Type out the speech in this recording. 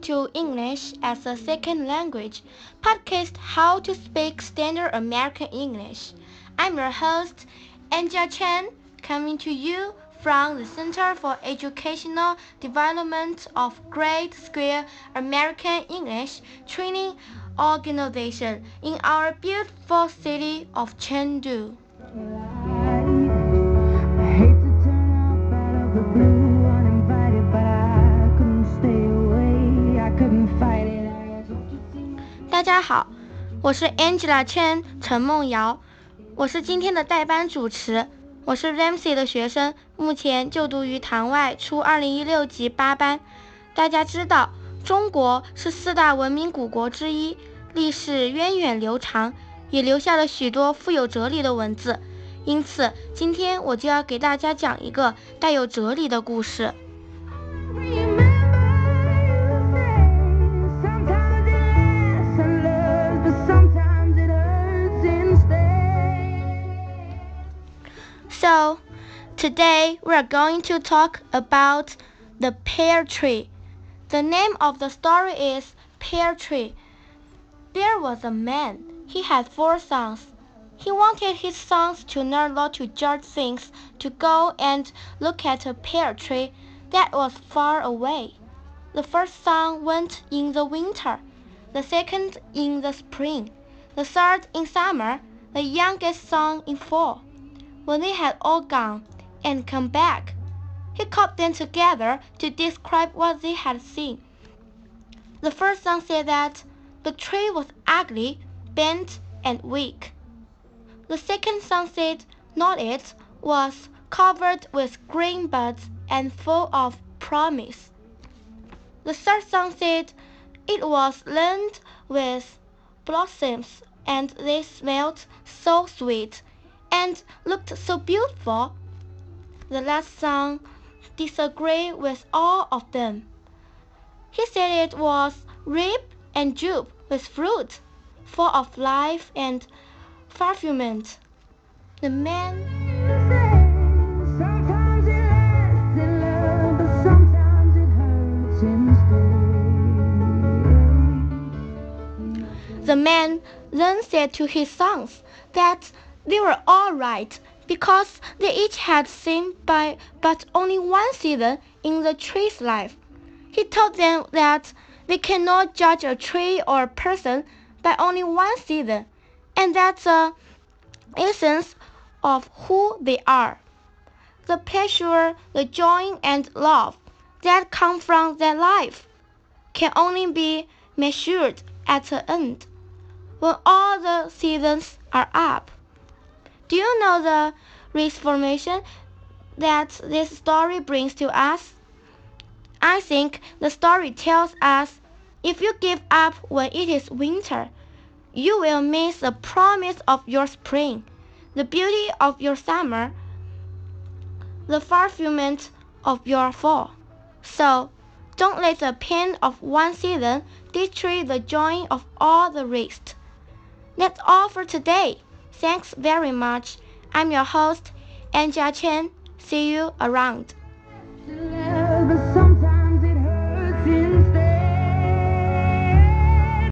to English as a Second Language podcast How to Speak Standard American English. I'm your host, Angela Chen, coming to you from the Center for Educational Development of Grade School American English Training Organization in our beautiful city of Chengdu. 大家好，我是 Angela Chen 陈梦瑶，我是今天的代班主持。我是 Ramsey 的学生，目前就读于堂外初二零一六级八班。大家知道，中国是四大文明古国之一，历史源远流长，也留下了许多富有哲理的文字。因此，今天我就要给大家讲一个带有哲理的故事。So, today we are going to talk about the pear tree. The name of the story is Pear Tree. There was a man. He had four sons. He wanted his sons to learn how to judge things, to go and look at a pear tree that was far away. The first son went in the winter, the second in the spring, the third in summer, the youngest son in fall. When they had all gone and come back, he called them together to describe what they had seen. The first son said that the tree was ugly, bent, and weak. The second son said not it was covered with green buds and full of promise. The third son said it was lined with blossoms and they smelled so sweet and looked so beautiful. The last son disagreed with all of them. He said it was ripe and jupe with fruit, full of life and fulfillment. The man. The man then said to his sons that they were all right because they each had seen by but only one season in the tree's life. He told them that they cannot judge a tree or a person by only one season, and that's the essence of who they are. The pleasure, the joy, and love that come from their life can only be measured at the end when all the seasons are up. Do you know the reformation that this story brings to us? I think the story tells us if you give up when it is winter, you will miss the promise of your spring, the beauty of your summer, the fulfillment of your fall. So, don't let the pain of one season destroy the joy of all the rest. That's all for today. Thanks very much. I'm your host, Angela Chen. See you around.